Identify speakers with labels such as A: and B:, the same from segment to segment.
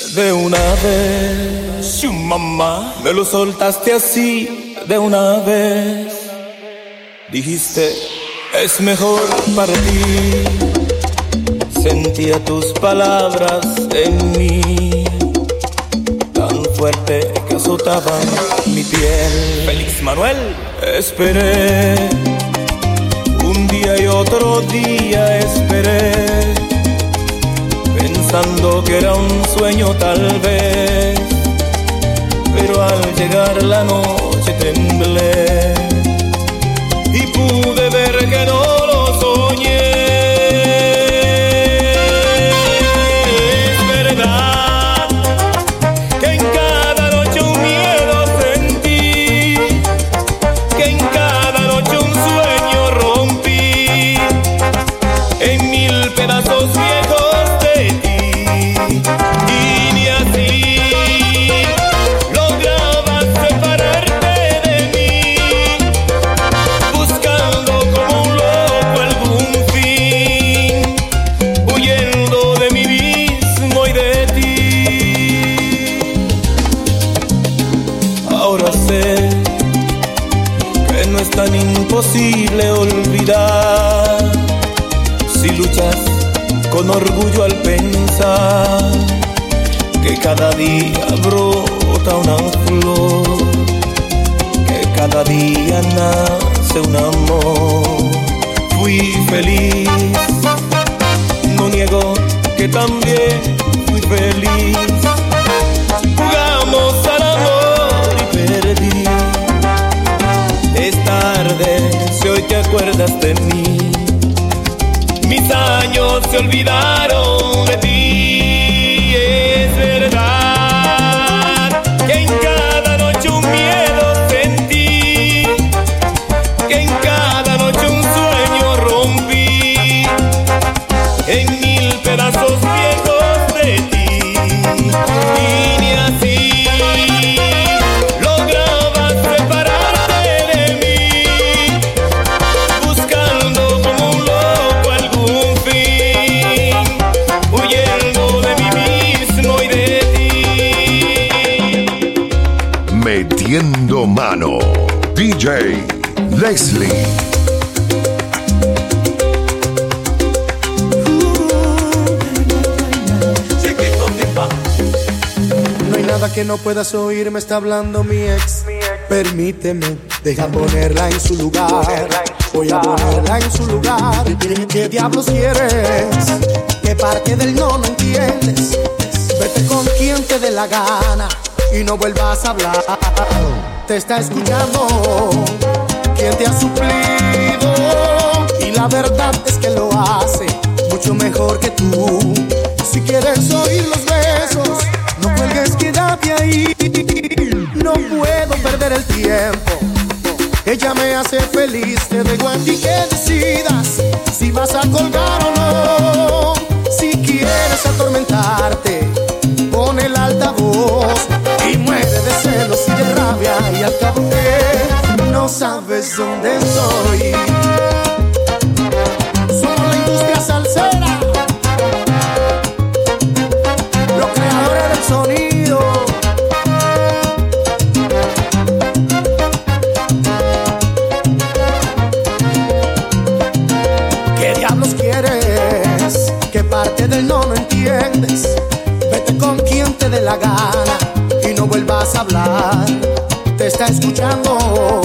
A: De una vez, su mamá, me lo soltaste así, de una vez. Dijiste, es mejor para ti. Sentía tus palabras en mí, tan fuerte que azotaban mi piel. Félix Manuel, esperé. Un día y otro día esperé pensando que era un sueño tal vez, pero al llegar la noche temblé y pude ver que no que cada día brota una flor, que cada día nace un amor. Fui feliz, no niego que también fui feliz. Jugamos al amor y perdí. Es tarde si hoy te acuerdas de mí mis años se olvidaron
B: No hay nada que no puedas oír, me está hablando mi ex. Permíteme, deja ponerla en su lugar. Voy a ponerla en su lugar. ¿Qué diablos quieres? ¿Qué parte del no no entiendes? Vete con quien te dé la gana y no vuelvas a hablar. Te está escuchando quien te ha suplido y la verdad es que lo hace mucho mejor que tú. Si quieres oír los besos, no cuelgues, quédate ahí. No puedo perder el tiempo. Ella me hace feliz, te dejo a ti que decidas si vas a colgar o no. Si quieres atormentarte, pon el altavoz y muere de celos y de rabia y al cabo que no sabes dónde estoy. Somos la industria salsera, los creadores del sonido. ¿Qué diablos quieres? ¿Qué parte del no no entiendes? Vete con quien te dé la gana vuelvas a hablar. Te está escuchando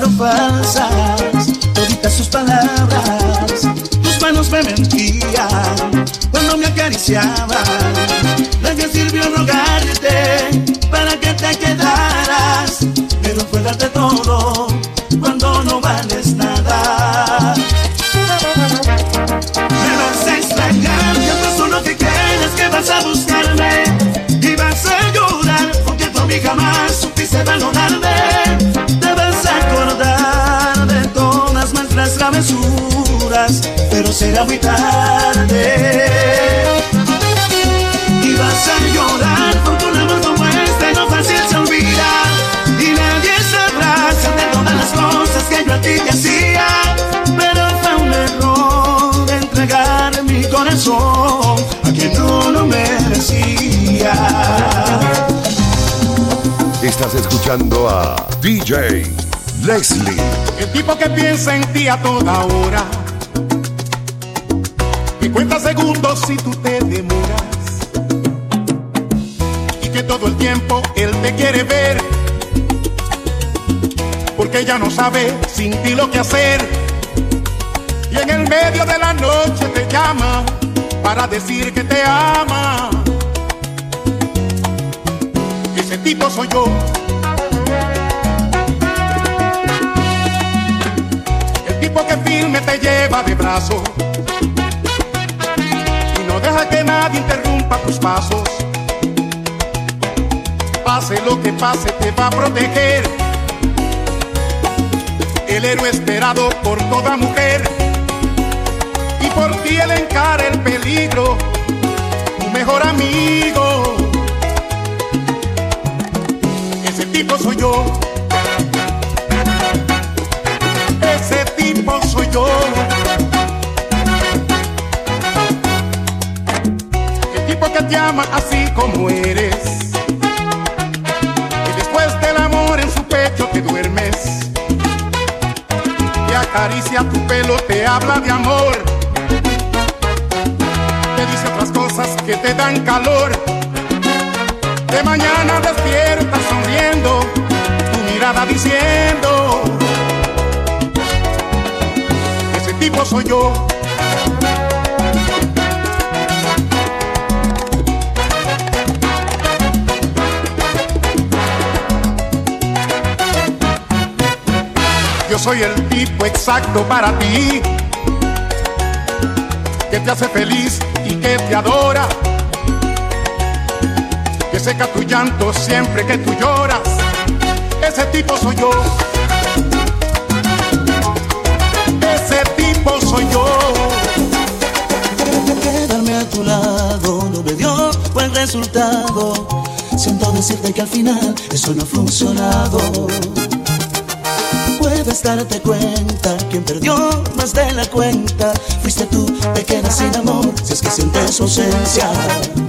C: Resultaron falsas toditas sus palabras. Tus manos me mentían cuando me acariciaban. que sirvió rogarte para que te quedaras, pero fue darte todo cuando no vales nada. Me vas a extrañar, ya pasó lo que quieres que vas a buscarme será muy tarde. Y vas a llorar porque un amor como este no fácil se olvida y nadie sabrá de todas las cosas que yo a ti te hacía. Pero fue un error entregar mi corazón a quien no lo merecía.
D: Estás escuchando a DJ Leslie.
E: El tipo que piensa en ti a toda hora. Cuenta segundos si tú te demoras. Y que todo el tiempo él te quiere ver. Porque ya no sabe sin ti lo que hacer. Y en el medio de la noche te llama para decir que te ama. Ese tipo soy yo. El tipo que firme te lleva de brazo deja que nadie interrumpa tus pasos. Pase lo que pase, te va a proteger. El héroe esperado por toda mujer. Y por ti él encara el peligro, tu mejor amigo. Ese tipo soy yo. Ese tipo soy yo. Que te ama así como eres. Y después del amor en su pecho te duermes. Te acaricia tu pelo, te habla de amor. Te dice otras cosas que te dan calor. De mañana despiertas sonriendo, tu mirada diciendo, ese tipo soy yo. Soy el tipo exacto para ti, que te hace feliz y que te adora que seca tu llanto siempre que tú lloras. Ese tipo soy yo. Ese tipo soy yo.
C: Quedarme a tu lado no me dio buen resultado. Siento decirte que al final eso no ha funcionado. Puedes darte cuenta, quien perdió más de la cuenta fuiste tú, te quedas sin amor si es que sientes su ausencia.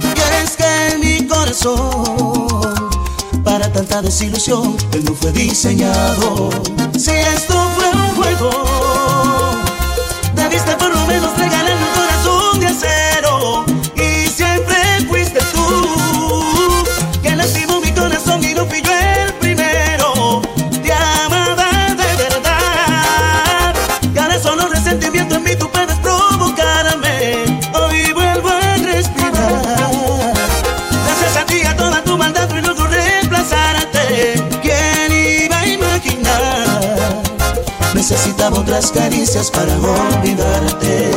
C: Y es que mi corazón, para tanta desilusión, él no fue diseñado. Si esto fue Necesitaba otras caricias para olvidarte.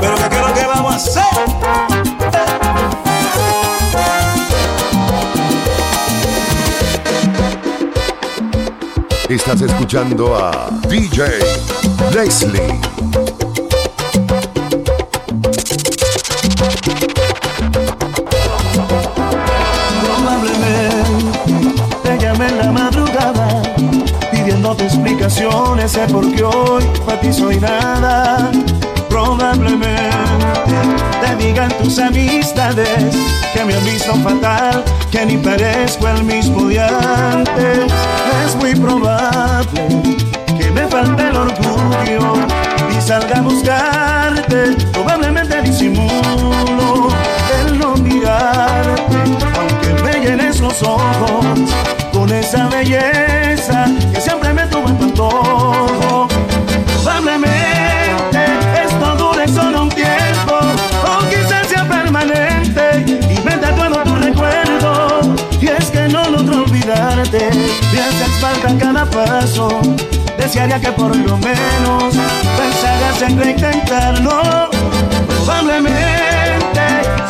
C: Pero ¿qué es lo que vamos a hacer?
D: Estás escuchando a DJ Leslie.
C: Explicaciones de por qué hoy para ti soy nada. Probablemente te digan tus amistades que me han visto fatal, que ni parezco el mismo de antes. Es muy probable que me falte el orgullo y salga a buscarte. Probablemente disimulo el no mirarte, aunque me llenes los ojos con esa belleza olvidarte, me haces falta cada paso. Desearía que por lo menos pensaras en reintentarlo. Probablemente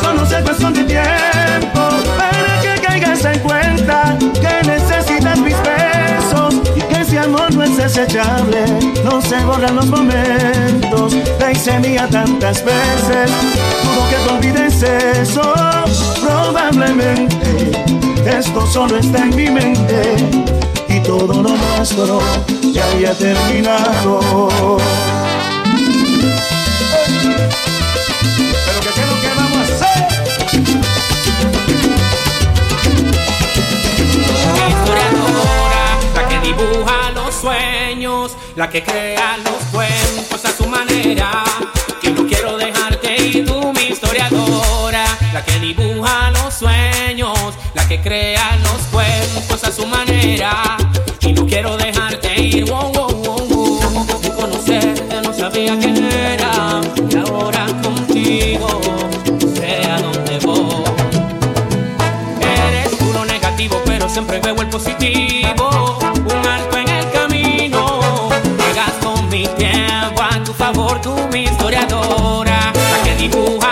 C: solo sea cuestión de tiempo para que caigas en cuenta que necesitas mis besos y que ese amor no es desechable. No se borran los momentos, la hice mía tantas veces. Dudo que te olvides eso. Probablemente esto solo está en mi mente y todo lo nuestro ya haya terminado. Pero qué es lo que vamos a hacer.
F: Historiadora, la que dibuja los sueños, la que crea los cuentos a su manera. La que dibuja los sueños, la que crea los cuentos a su manera. Y no quiero dejarte ir, wow, wow, wow, wow. De conocerte no sabía quién era, y ahora contigo sé a dónde voy. Eres puro negativo, pero siempre veo el positivo. Un alto en el camino. Llegas con mi tiempo a tu favor, tú mi historiadora. La que dibuja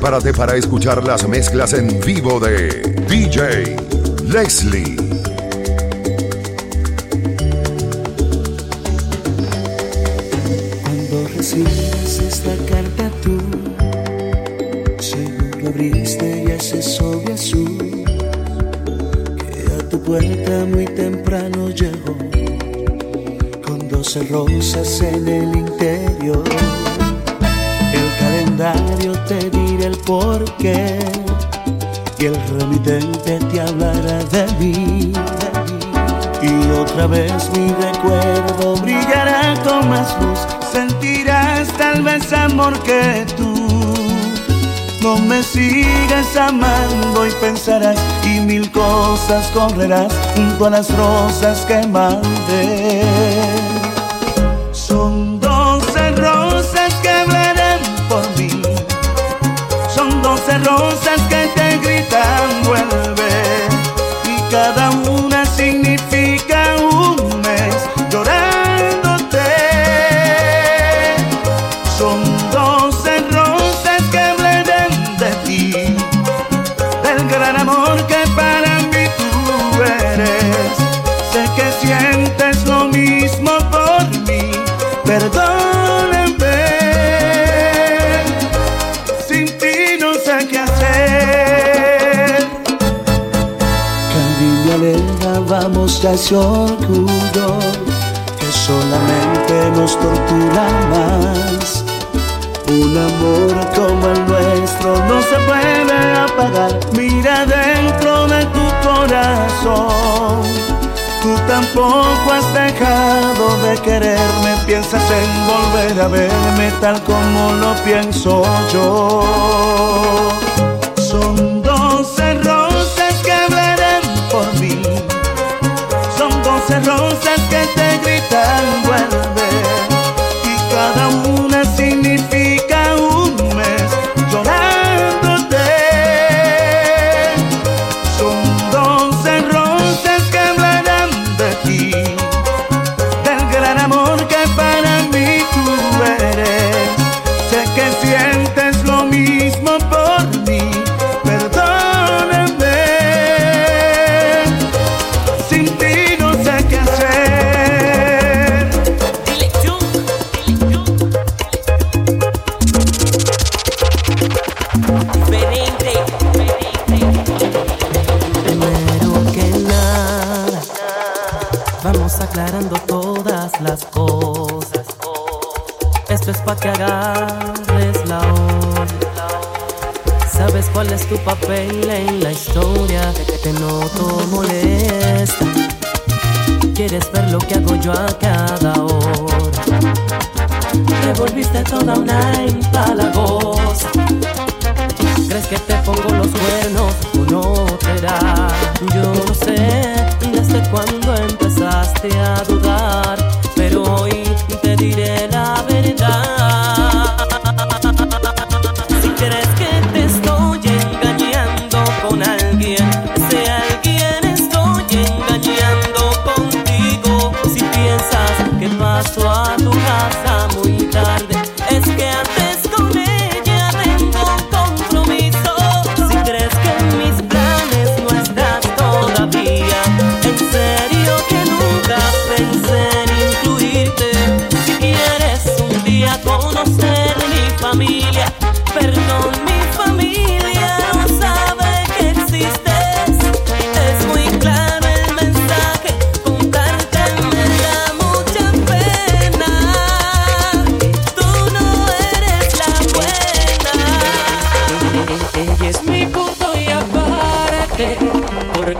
D: Prepárate para escuchar las mezclas en vivo de DJ Leslie.
C: Cuando recibes esta carta tú, seguro abriste y ese sobre azul que a tu puerta muy temprano llegó con doce rosas en el interior. Te dirá el porqué y el remitente te hablará de mí. Y otra vez mi recuerdo brillará con más luz. Sentirás tal vez amor que tú. No me sigas amando y pensarás y mil cosas correrás junto a las rosas que mandé. gran amor que para mí tú eres. Sé que sientes lo mismo por mí, perdóname. Sin ti no sé qué hacer. Cariño, lenta, vamos a ese orgullo que solamente nos tortura más. Un amor como el nuestro no se puede Mira dentro de tu corazón. Tú tampoco has dejado de quererme. Piensas en volver a verme tal como lo pienso yo. Son
G: aclarando todas las cosas. Esto es pa' que agarres la onda. Sabes cuál es tu papel en la historia. Te noto molesta. Quieres ver lo que hago yo a cada hora. Te volviste toda una empalagosa. ¿Crees que te pongo los cuernos o no te da? Yo no sé desde cuándo empezaste a dudar,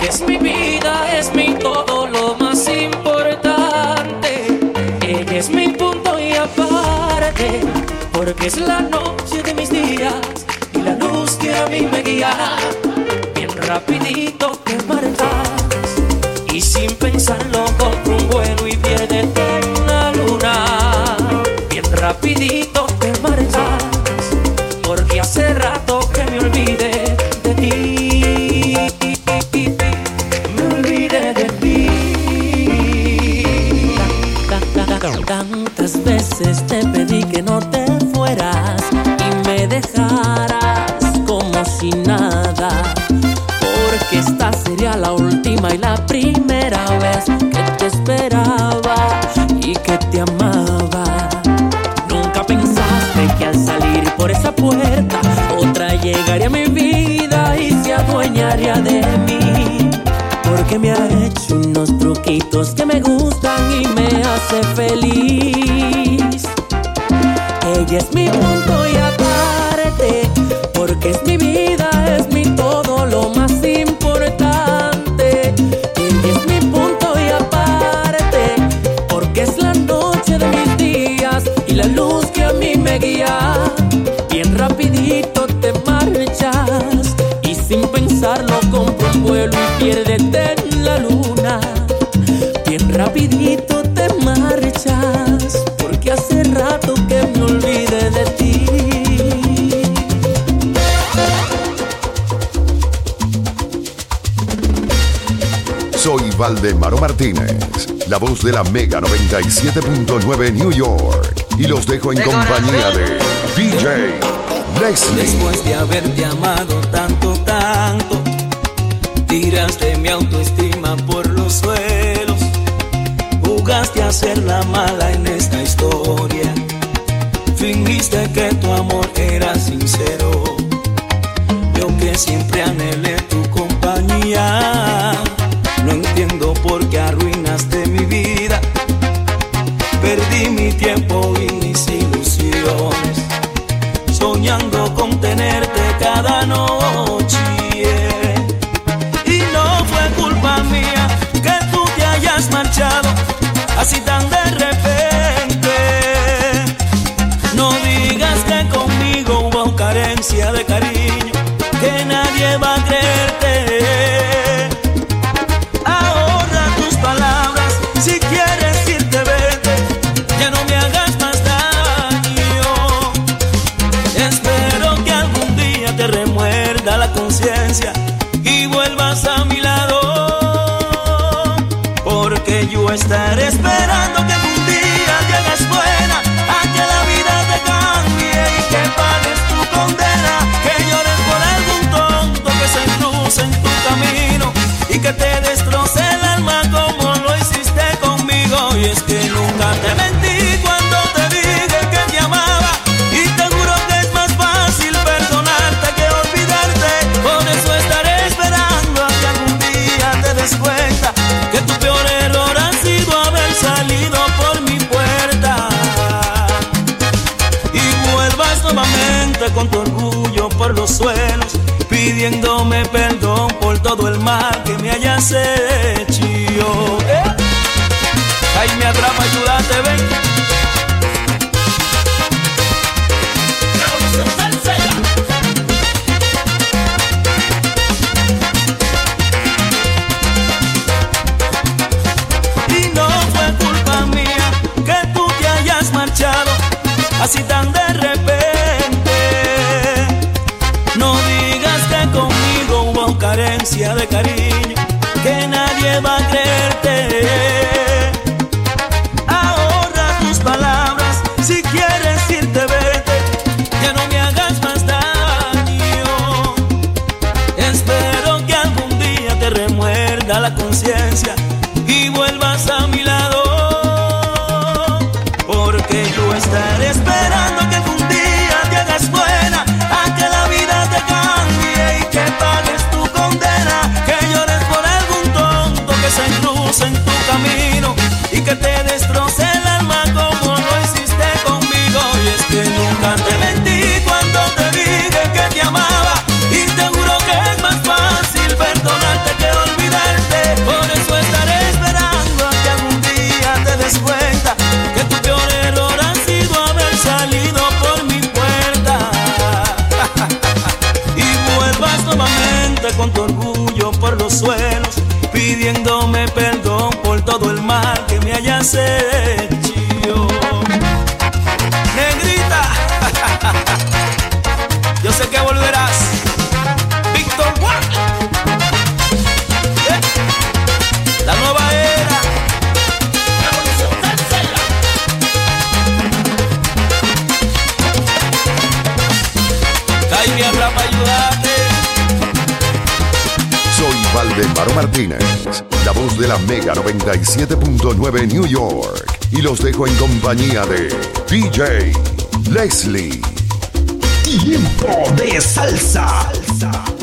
G: es mi
F: vida, es mi todo lo más importante. Ella es mi punto y aparte, porque es la noche de mis días y la luz que a mí me guía. Bien rapidito te marchas y sin pensarlo y la
G: primera vez que te esperaba y que te amaba. Nunca pensaste que al salir por esa puerta otra llegaría a mi vida y se adueñaría de mí. Porque me ha hecho unos truquitos que me gustan y me hace feliz. Ella es mi punto y aparte, porque es mi vida,
D: Martínez, la voz de la Mega 97.9 New York. Y los dejo en de compañía de DJ Leslie.
H: Después de haberte amado tanto, tanto, tiraste mi autoestima por los suelos. Jugaste a ser la mala en esta historia. Fingiste que tu amor era sincero. Yo que siempre anhelé que arruinaste mi vida. Perdí mi tiempo. yo estaré esperando que los suelos, pidiéndome perdón por todo el mal que me hayas hecho. Ay, me atrapa, ayúdate, ven. கறி de la
D: Mega 97.9 New York. Y los dejo en compañía de DJ Leslie.
I: Tiempo de salsa. salsa.